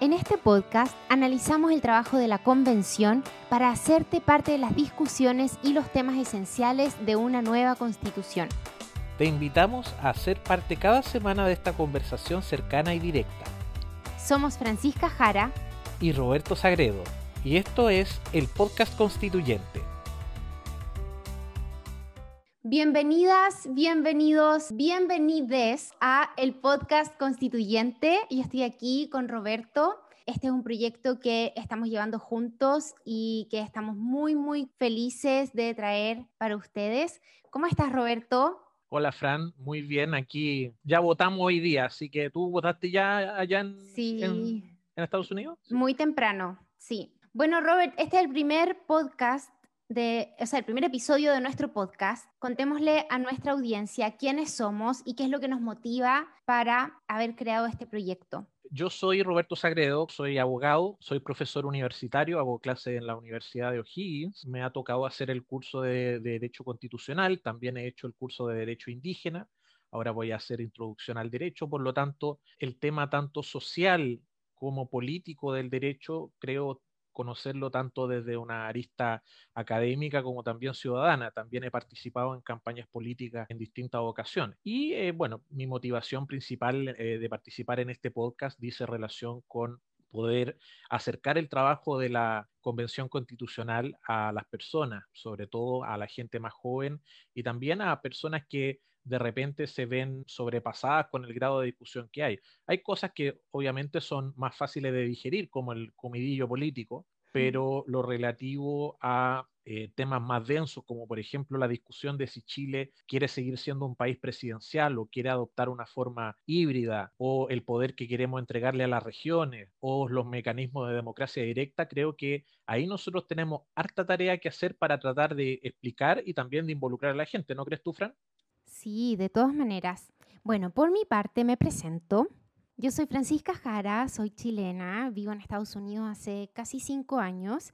En este podcast analizamos el trabajo de la convención para hacerte parte de las discusiones y los temas esenciales de una nueva constitución. Te invitamos a ser parte cada semana de esta conversación cercana y directa. Somos Francisca Jara y Roberto Sagredo, y esto es el podcast constituyente. Bienvenidas, bienvenidos, bienvenides a el podcast constituyente. Yo estoy aquí con Roberto. Este es un proyecto que estamos llevando juntos y que estamos muy, muy felices de traer para ustedes. ¿Cómo estás, Roberto? Hola, Fran. Muy bien. Aquí ya votamos hoy día, así que tú votaste ya allá en, en Estados Unidos. Muy temprano, sí. Bueno, Robert, este es el primer podcast de, el primer episodio de nuestro podcast, contémosle a nuestra audiencia quiénes somos y qué es lo que nos motiva para haber creado este proyecto. Yo soy Roberto Sagredo, soy abogado, soy profesor universitario, hago clase en la Universidad de O'Higgins. Me ha tocado hacer el curso de Derecho Constitucional, también he hecho el curso de Derecho Indígena. Ahora voy a hacer introducción al derecho, por lo tanto, el tema tanto social como político del derecho creo conocerlo tanto desde una arista académica como también ciudadana. También he participado en campañas políticas en distintas ocasiones. Y eh, bueno, mi motivación principal eh, de participar en este podcast dice relación con poder acercar el trabajo de la Convención Constitucional a las personas, sobre todo a la gente más joven y también a personas que de repente se ven sobrepasadas con el grado de discusión que hay. Hay cosas que obviamente son más fáciles de digerir, como el comidillo político, pero lo relativo a eh, temas más densos, como por ejemplo la discusión de si Chile quiere seguir siendo un país presidencial o quiere adoptar una forma híbrida, o el poder que queremos entregarle a las regiones, o los mecanismos de democracia directa, creo que ahí nosotros tenemos harta tarea que hacer para tratar de explicar y también de involucrar a la gente, ¿no crees tú, Fran? Sí, de todas maneras. Bueno, por mi parte me presento. Yo soy Francisca Jara, soy chilena, vivo en Estados Unidos hace casi cinco años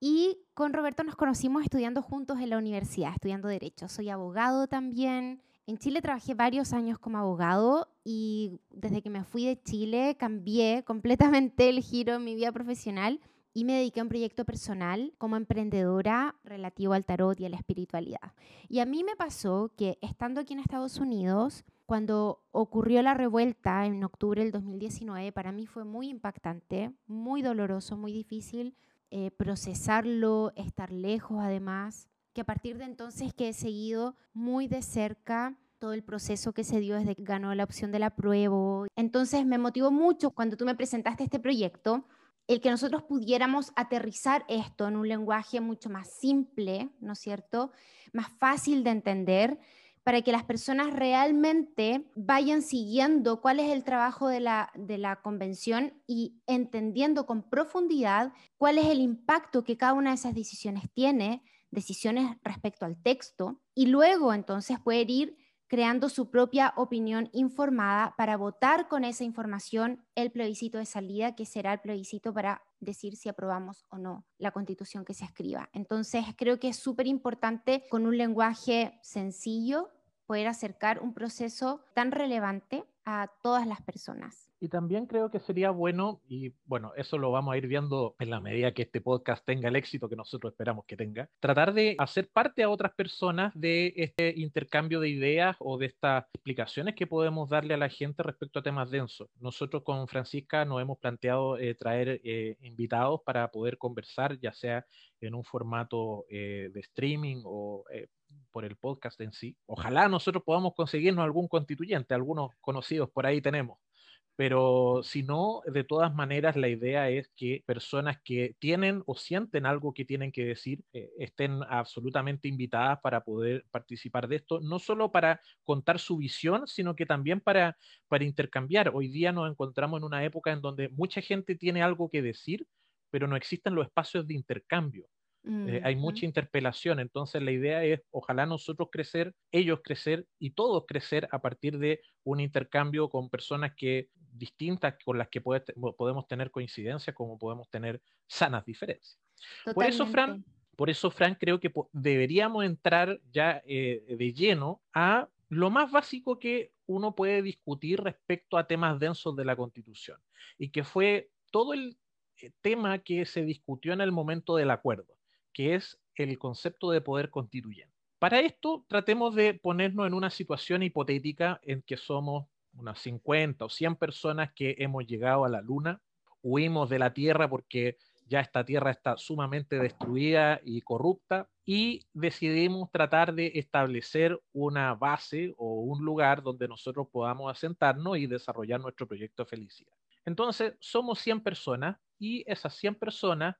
y con Roberto nos conocimos estudiando juntos en la universidad, estudiando Derecho. Soy abogado también. En Chile trabajé varios años como abogado y desde que me fui de Chile cambié completamente el giro en mi vida profesional y me dediqué a un proyecto personal como emprendedora relativo al tarot y a la espiritualidad. Y a mí me pasó que estando aquí en Estados Unidos, cuando ocurrió la revuelta en octubre del 2019, para mí fue muy impactante, muy doloroso, muy difícil eh, procesarlo, estar lejos además, que a partir de entonces que he seguido muy de cerca todo el proceso que se dio desde que ganó la opción de la prueba. Entonces me motivó mucho cuando tú me presentaste este proyecto el que nosotros pudiéramos aterrizar esto en un lenguaje mucho más simple, ¿no es cierto? Más fácil de entender, para que las personas realmente vayan siguiendo cuál es el trabajo de la, de la convención y entendiendo con profundidad cuál es el impacto que cada una de esas decisiones tiene, decisiones respecto al texto, y luego entonces poder ir creando su propia opinión informada para votar con esa información el plebiscito de salida, que será el plebiscito para decir si aprobamos o no la constitución que se escriba. Entonces, creo que es súper importante con un lenguaje sencillo poder acercar un proceso tan relevante a todas las personas. Y también creo que sería bueno, y bueno, eso lo vamos a ir viendo en la medida que este podcast tenga el éxito que nosotros esperamos que tenga, tratar de hacer parte a otras personas de este intercambio de ideas o de estas explicaciones que podemos darle a la gente respecto a temas densos. Nosotros con Francisca nos hemos planteado eh, traer eh, invitados para poder conversar, ya sea en un formato eh, de streaming o por el podcast en sí. Ojalá nosotros podamos conseguirnos algún constituyente, algunos conocidos por ahí tenemos pero si no, de todas maneras la idea es que personas que tienen o sienten algo que tienen que decir eh, estén absolutamente invitadas para poder participar de esto, no solo para contar su visión, sino que también para, para intercambiar. Hoy día nos encontramos en una época en donde mucha gente tiene algo que decir, pero no existen los espacios de intercambio. Eh, hay mucha interpelación, entonces la idea es, ojalá nosotros crecer, ellos crecer y todos crecer a partir de un intercambio con personas que distintas, con las que podemos tener coincidencias, como podemos tener sanas diferencias. Por eso, Fran, por eso, Fran, creo que deberíamos entrar ya eh, de lleno a lo más básico que uno puede discutir respecto a temas densos de la Constitución y que fue todo el eh, tema que se discutió en el momento del acuerdo, que es el concepto de poder constituyente. Para esto, tratemos de ponernos en una situación hipotética en que somos unas 50 o 100 personas que hemos llegado a la Luna, huimos de la Tierra porque ya esta Tierra está sumamente destruida y corrupta y decidimos tratar de establecer una base o un lugar donde nosotros podamos asentarnos y desarrollar nuestro proyecto de felicidad. Entonces, somos 100 personas y esas 100 personas,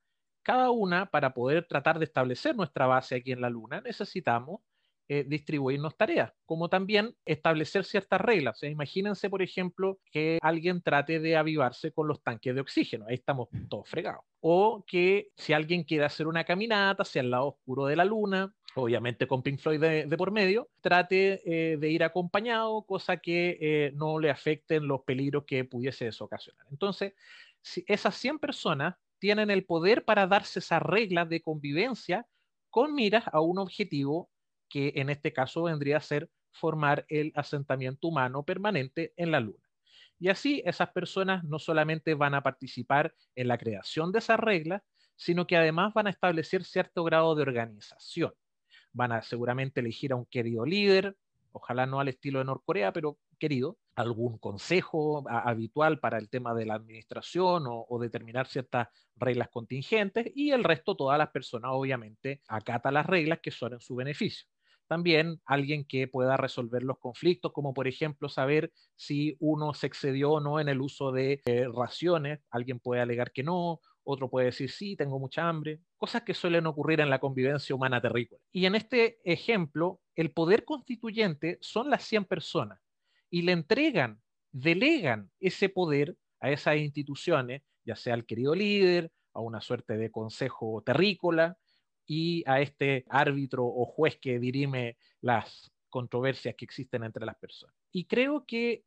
cada una, para poder tratar de establecer nuestra base aquí en la Luna, necesitamos eh, distribuirnos tareas, como también establecer ciertas reglas. imagínense, por ejemplo, que alguien trate de avivarse con los tanques de oxígeno, ahí estamos todos fregados. O que si alguien quiere hacer una caminata hacia el lado oscuro de la luna, obviamente con Pink Floyd de, por medio, trate eh, de ir acompañado, cosa que eh, no le afecten los peligros que pudiese eso ocasionar. Entonces, si esas 100 personas tienen el poder para darse esas reglas de convivencia con miras a un objetivo que en este caso vendría a ser formar el asentamiento humano permanente en la Luna. Y así esas personas no solamente van a participar en la creación de esas reglas, sino que además van a establecer cierto grado de organización. Van a seguramente elegir a un querido líder, ojalá no al estilo de Norcorea, pero querido, algún consejo habitual para el tema de la administración o, determinar ciertas reglas contingentes y el resto, todas las personas obviamente acata las reglas que son en su beneficio. También alguien que pueda resolver los conflictos, como por ejemplo saber si uno se excedió o no en el uso de eh, raciones. Alguien puede alegar que no, otro puede decir sí, tengo mucha hambre, cosas que suelen ocurrir en la convivencia humana terrícola. Y en este ejemplo, el poder constituyente son las 100 personas y le entregan, delegan ese poder a esas instituciones, ya sea al querido líder, a una suerte de consejo terrícola, y a este árbitro o juez que dirime las controversias que existen entre las personas. Y creo que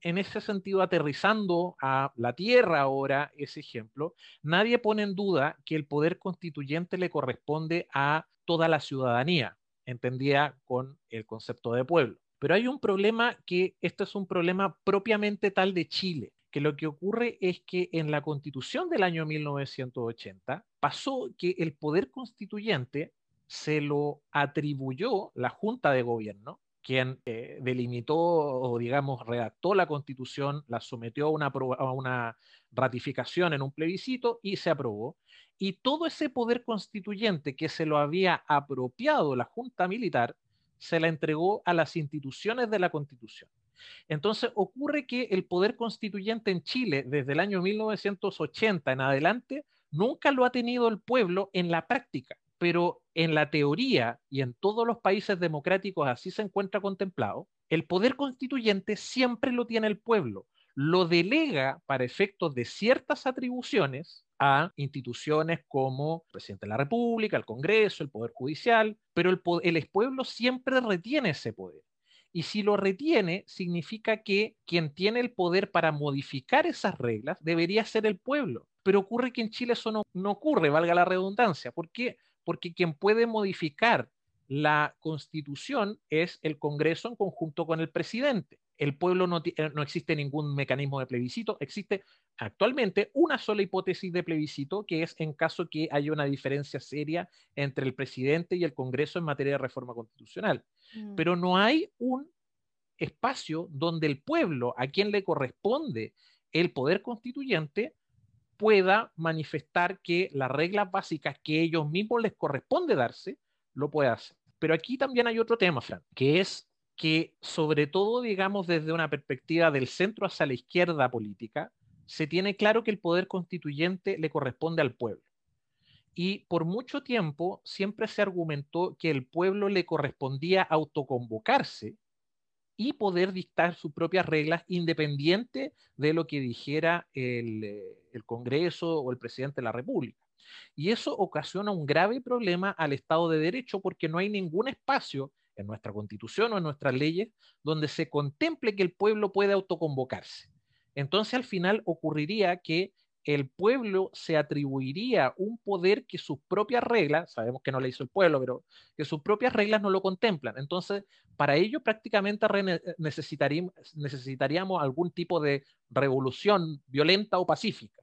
en ese sentido, aterrizando a la tierra ahora ese ejemplo, nadie pone en duda que el poder constituyente le corresponde a toda la ciudadanía, entendida con el concepto de pueblo. Pero hay un problema que esto es un problema propiamente tal de Chile, que lo que ocurre es que en la constitución del año 1980 pasó que el poder constituyente se lo atribuyó la Junta de Gobierno, quien eh, delimitó o, digamos, redactó la constitución, la sometió a una, a una ratificación en un plebiscito y se aprobó. Y todo ese poder constituyente que se lo había apropiado la Junta Militar, se la entregó a las instituciones de la Constitución. Entonces ocurre que el poder constituyente en Chile desde el año 1980 en adelante nunca lo ha tenido el pueblo en la práctica, pero en la teoría y en todos los países democráticos así se encuentra contemplado, el poder constituyente siempre lo tiene el pueblo, lo delega para efectos de ciertas atribuciones a instituciones como el presidente de la República, el Congreso, el Poder Judicial, pero el, el pueblo siempre retiene ese poder. Y si lo retiene, significa que quien tiene el poder para modificar esas reglas debería ser el pueblo. Pero ocurre que en Chile eso no, no ocurre, valga la redundancia. ¿Por qué? Porque quien puede modificar la constitución es el Congreso en conjunto con el presidente el pueblo no, eh, no, existe ningún mecanismo de plebiscito, existe actualmente una sola hipótesis de plebiscito, que es en caso que haya una diferencia seria entre el presidente y el Congreso en materia de reforma constitucional. Mm. Pero no hay un espacio donde el pueblo, a quien le corresponde el poder constituyente, pueda manifestar que las reglas básicas que ellos mismos les corresponde darse, lo puede hacer. Pero aquí también hay otro tema, Fran, que es que sobre todo, digamos, desde una perspectiva del centro hacia la izquierda política, se tiene claro que el poder constituyente le corresponde al pueblo. Y por mucho tiempo siempre se argumentó que el pueblo le correspondía autoconvocarse y poder dictar sus propias reglas independiente de lo que dijera el, eh, el Congreso o el presidente de la República. Y eso ocasiona un grave problema al Estado de Derecho porque no hay ningún espacio en nuestra constitución o en nuestras leyes, donde se contemple que el pueblo puede autoconvocarse. Entonces al final ocurriría que el pueblo se atribuiría un poder que sus propias reglas, sabemos que no le hizo el pueblo, pero que sus propias reglas no lo contemplan. Entonces, para ello prácticamente necesitaríamos, necesitaríamos algún tipo de revolución violenta o pacífica.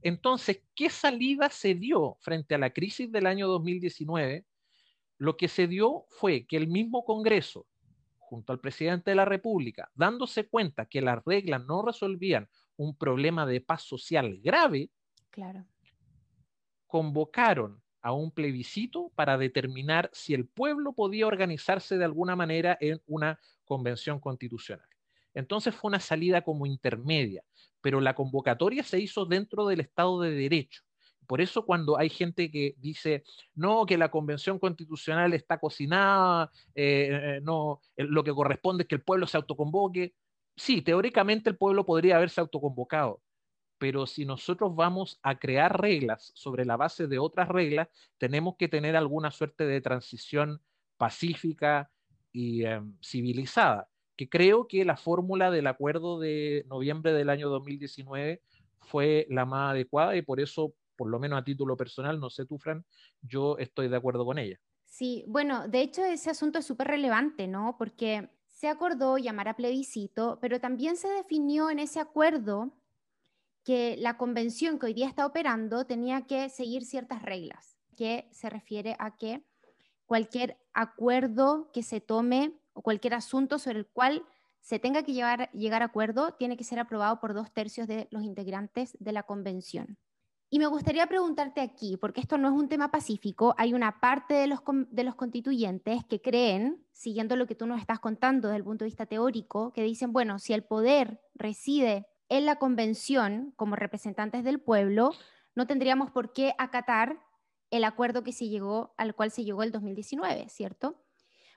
Entonces, ¿qué salida se dio frente a la crisis del año 2019? Lo que se dio fue que el mismo Congreso, junto al presidente de la República, dándose cuenta que las reglas no resolvían un problema de paz social grave, claro. convocaron a un plebiscito para determinar si el pueblo podía organizarse de alguna manera en una convención constitucional. Entonces fue una salida como intermedia, pero la convocatoria se hizo dentro del Estado de Derecho. Por eso cuando hay gente que dice, no, que la convención constitucional está cocinada, eh, eh, no, lo que corresponde es que el pueblo se autoconvoque, sí, teóricamente el pueblo podría haberse autoconvocado, pero si nosotros vamos a crear reglas sobre la base de otras reglas, tenemos que tener alguna suerte de transición pacífica y em, civilizada, que creo que la fórmula del acuerdo de noviembre del año 2019 fue la más adecuada y por eso, por lo menos a título personal, no sé tú, Fran, yo estoy de acuerdo con ella. Sí, bueno, de hecho ese asunto es súper relevante, ¿no? Porque se acordó llamar a plebiscito, pero también se definió en ese acuerdo que la convención que hoy día está operando tenía que seguir ciertas reglas, que se refiere a que cualquier acuerdo que se tome o cualquier asunto sobre el cual se tenga que llegar a acuerdo tiene que ser aprobado por dos tercios de los integrantes de la convención. Y me gustaría preguntarte aquí, porque esto no es un tema pacífico, hay una parte de los, de los constituyentes que creen, siguiendo lo que tú nos estás contando desde el punto de vista teórico, que dicen, bueno, si el poder reside en la convención como representantes del pueblo, no tendríamos por qué acatar el acuerdo que se llegó, al cual se llegó el 2019, ¿cierto?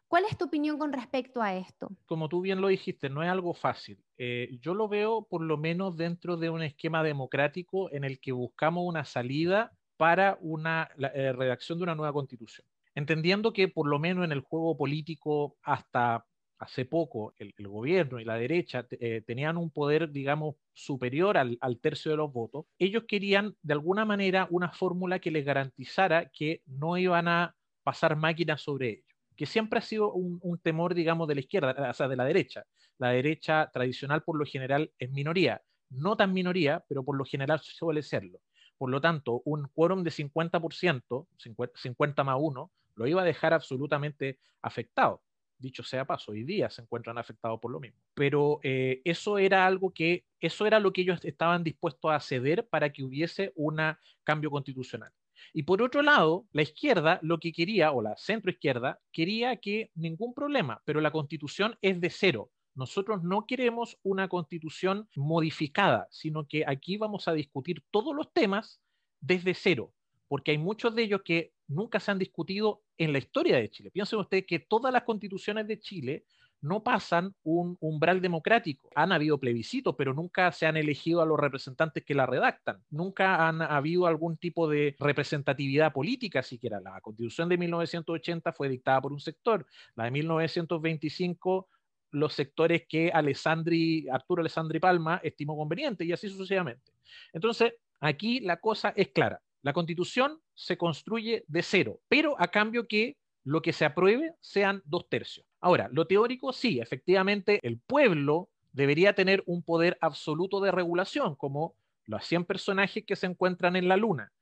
¿Cuál es tu opinión con respecto a esto? Como tú bien lo dijiste, no es algo fácil. Eh, yo lo veo por lo menos dentro de un esquema democrático en el que buscamos una salida para una eh, redacción de una nueva constitución. Entendiendo que por lo menos en el juego político hasta hace poco el, gobierno y la derecha eh, tenían un poder, digamos, superior al, tercio de los votos, ellos querían de alguna manera una fórmula que les garantizara que no iban a pasar máquinas sobre ellos, que siempre ha sido un, temor, digamos, de la izquierda, o sea, de la derecha. La derecha tradicional por lo general es minoría, no tan minoría, pero por lo general suele serlo. Por lo tanto, un quórum de 50%, 50 más 1, lo iba a dejar absolutamente afectado dicho sea paso, hoy día se encuentran afectados por lo mismo. Pero eh, eso era algo que, eso era lo que ellos estaban dispuestos a ceder para que hubiese un cambio constitucional. Y por otro lado, la izquierda lo que quería, o la centroizquierda, quería que ningún problema, pero la constitución es de cero. Nosotros no queremos una constitución modificada, sino que aquí vamos a discutir todos los temas desde cero, porque hay muchos de ellos que nunca se han discutido en la historia de Chile. Piensen ustedes que todas las constituciones de Chile no pasan un umbral democrático. Han habido plebiscitos, pero nunca se han elegido a los representantes que la redactan. Nunca han habido algún tipo de representatividad política siquiera. La constitución de 1980 fue dictada por un sector. La de 1925 los sectores que Alessandri, Arturo Alessandri Palma estimó conveniente y así sucesivamente. Entonces, aquí la cosa es clara. La constitución se construye de cero, pero a cambio que lo que se apruebe sean dos tercios. Ahora, lo teórico sí, efectivamente, el pueblo debería tener un poder absoluto de regulación, como los 100 personajes que se encuentran en la luna.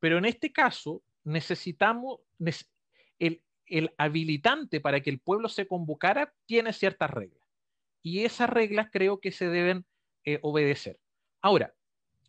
Pero en este caso, necesitamos, el, habilitante para que el pueblo se convocara tiene ciertas reglas. Y esas reglas creo que se deben eh, obedecer. Ahora,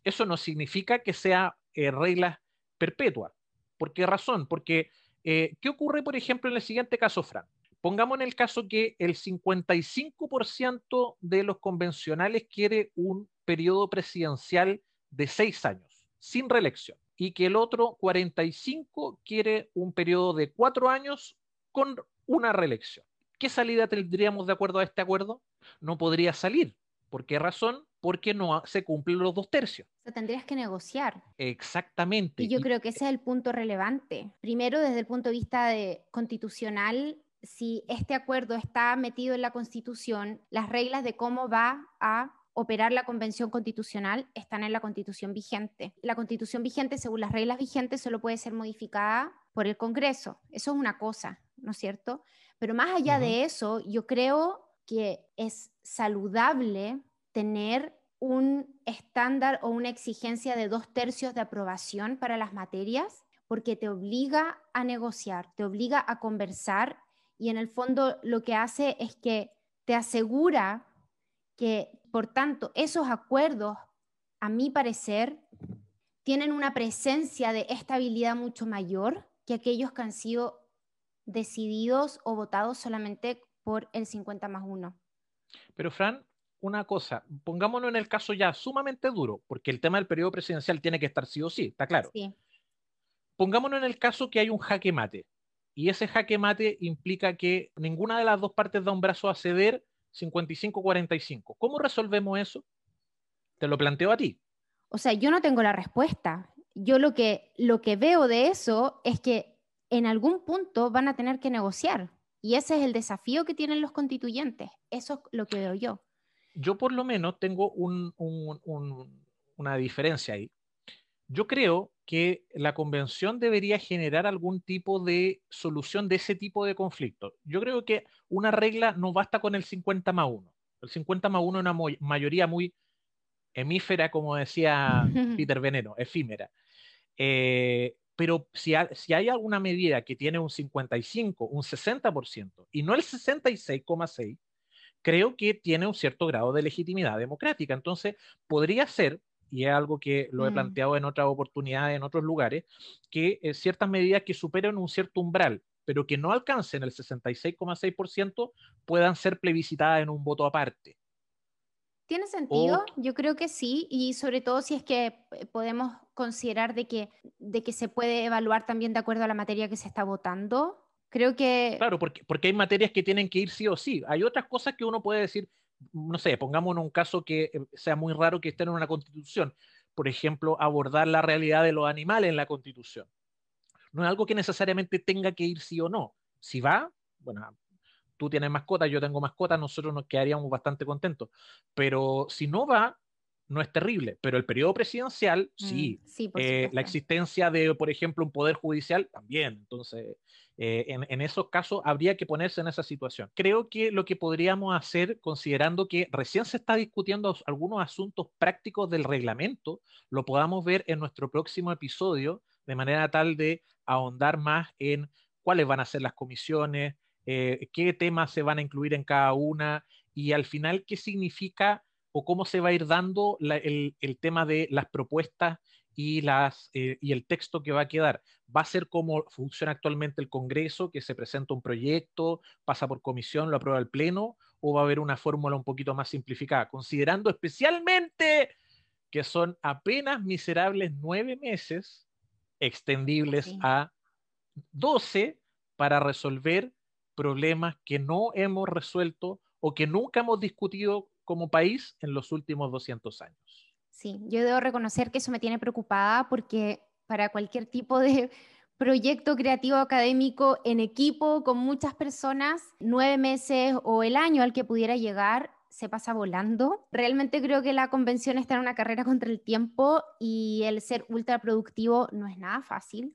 eso no significa que sea eh, reglas perpetuas. ¿Por qué razón? Porque, eh, ¿qué ocurre, por ejemplo, en el siguiente caso, Fran? Pongamos en el caso que el 55% de los convencionales quiere un periodo presidencial de seis años, sin reelección, y que el otro 45 quiere un periodo de cuatro años con una reelección. ¿Qué salida tendríamos de acuerdo a este acuerdo? No podría salir. ¿Por qué razón? Porque no se cumplen los dos tercios. O sea, tendrías que negociar. Exactamente. Y yo creo que ese es el punto relevante. Primero, desde el punto de vista de constitucional, si este acuerdo está metido en la Constitución, las reglas de cómo va a operar la convención constitucional están en la constitución vigente. La constitución vigente, según las reglas vigentes, solo puede ser modificada por el Congreso. Eso es una cosa, ¿no es cierto? Pero más allá de eso, yo creo que es saludable tener un estándar o una exigencia de dos tercios de aprobación para las materias, porque te obliga a negociar, te obliga a conversar y en el fondo lo que hace es que te asegura que, por tanto, esos acuerdos, a mi parecer, tienen una presencia de estabilidad mucho mayor que aquellos que han sido decididos o votados solamente por el 50 más 1. Pero Fran, una cosa, pongámonos en el caso ya sumamente duro, porque el tema del periodo presidencial tiene que estar sí o sí, está claro. Sí. Pongámonos en el caso que hay un jaque mate, y ese jaque mate implica que ninguna de las dos partes da un brazo a ceder 55-45. ¿Cómo resolvemos eso? Te lo planteo a ti. O sea, yo no tengo la respuesta. Yo lo que, lo que veo de eso es que en algún punto van a tener que negociar. Y ese es el desafío que tienen los constituyentes. Eso es lo que veo yo. Yo por lo menos tengo una diferencia ahí. Yo creo que la convención debería generar algún tipo de solución de ese tipo de conflicto. Yo creo que una regla no basta con el 50 más 1. El 50 más 1 es una mayoría muy hemífera, como decía Peter Veneno, efímera. Eh, pero si, si, hay alguna medida que tiene un 55, un 60% y no el 66,6, creo que tiene un cierto grado de legitimidad democrática. Entonces, podría ser, y es algo que lo he mm. planteado en otras oportunidades, en otros lugares, que eh, ciertas medidas que superen un cierto umbral, pero que no alcancen el 66,6%, puedan ser plebiscitadas en un voto aparte. Tiene sentido, yo creo que sí, y sobre todo si es que eh, podemos considerar de que, de que se puede evaluar también de acuerdo a la materia que se está votando. Creo que... Claro, porque, porque hay materias que tienen que ir sí o sí. Hay otras cosas que uno puede decir, no sé, pongamos en un caso que eh, sea muy raro que esté en una constitución. Por ejemplo, abordar la realidad de los animales en la constitución. No es algo que necesariamente tenga que ir sí o no. Si va, bueno, tú tienes mascota, yo tengo mascota, nosotros nos quedaríamos bastante contentos. Pero si no va, no es terrible. Pero el periodo presidencial, mm, sí. Eh, la existencia de, por ejemplo, un poder judicial, también. Entonces, eh, en, esos casos habría que ponerse en esa situación. Creo que lo que podríamos hacer, considerando que recién se está discutiendo algunos asuntos prácticos del reglamento, lo podamos ver en nuestro próximo episodio, de manera tal de ahondar más en cuáles van a ser las comisiones, eh, qué temas se van a incluir en cada una y al final qué significa o cómo se va a ir dando el, tema de las propuestas y, las, eh, y el texto que va a quedar. ¿Va a ser como funciona actualmente el Congreso, que se presenta un proyecto, pasa por comisión, lo aprueba el Pleno, o va a haber una fórmula un poquito más simplificada? Considerando especialmente que son apenas miserables nueve meses extendibles a 12 para resolver problemas que no hemos resuelto o que nunca hemos discutido como país en los últimos 200 años. Sí, yo debo reconocer que eso me tiene preocupada porque para cualquier tipo de proyecto creativo académico en equipo con muchas personas, nueve meses o el año al que pudiera llegar se pasa volando. Realmente creo que la convención está en una carrera contra el tiempo y el ser ultra productivo no es nada fácil.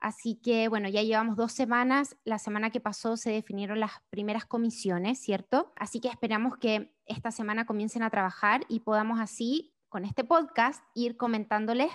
Así que, bueno, ya llevamos dos semanas. La semana que pasó se definieron las primeras comisiones, ¿cierto? Así que esperamos que esta semana comiencen a trabajar y podamos así, con este podcast, ir comentándoles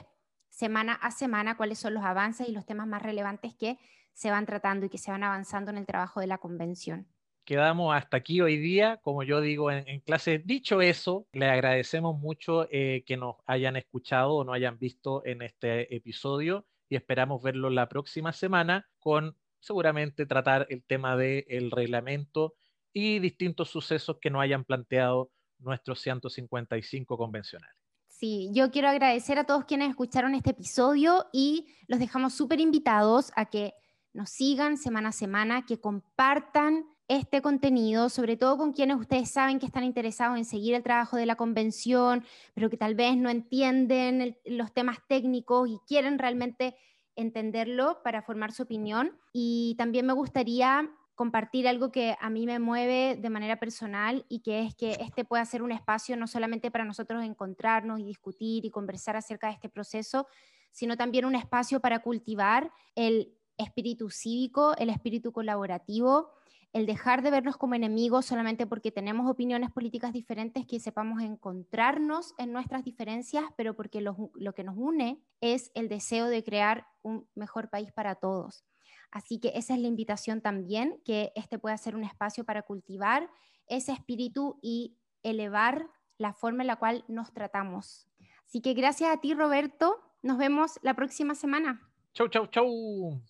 semana a semana cuáles son los avances y los temas más relevantes que se van tratando y que se van avanzando en el trabajo de la convención. Quedamos hasta aquí hoy día, como yo digo en, clase. Dicho eso, le agradecemos mucho eh, que nos hayan escuchado o nos hayan visto en este episodio y esperamos verlo la próxima semana con seguramente tratar el tema del reglamento y distintos sucesos que nos hayan planteado nuestros 155 convencionales. Sí, yo quiero agradecer a todos quienes escucharon este episodio y los dejamos súper invitados a que nos sigan semana a semana, que compartan este contenido, sobre todo con quienes ustedes saben que están interesados en seguir el trabajo de la convención, pero que tal vez no entienden los temas técnicos y quieren realmente entenderlo para formar su opinión. Y también me gustaría compartir algo que a mí me mueve de manera personal y que es que este pueda ser un espacio no solamente para nosotros encontrarnos y discutir y conversar acerca de este proceso, sino también un espacio para cultivar el espíritu cívico, el espíritu colaborativo, el dejar de vernos como enemigos solamente porque tenemos opiniones políticas diferentes, que sepamos encontrarnos en nuestras diferencias, pero porque lo, que nos une es el deseo de crear un mejor país para todos. Así que esa es la invitación también, que este pueda ser un espacio para cultivar ese espíritu y elevar la forma en la cual nos tratamos. Así que gracias a ti, Roberto. Nos vemos la próxima semana. Chau, chau, chau.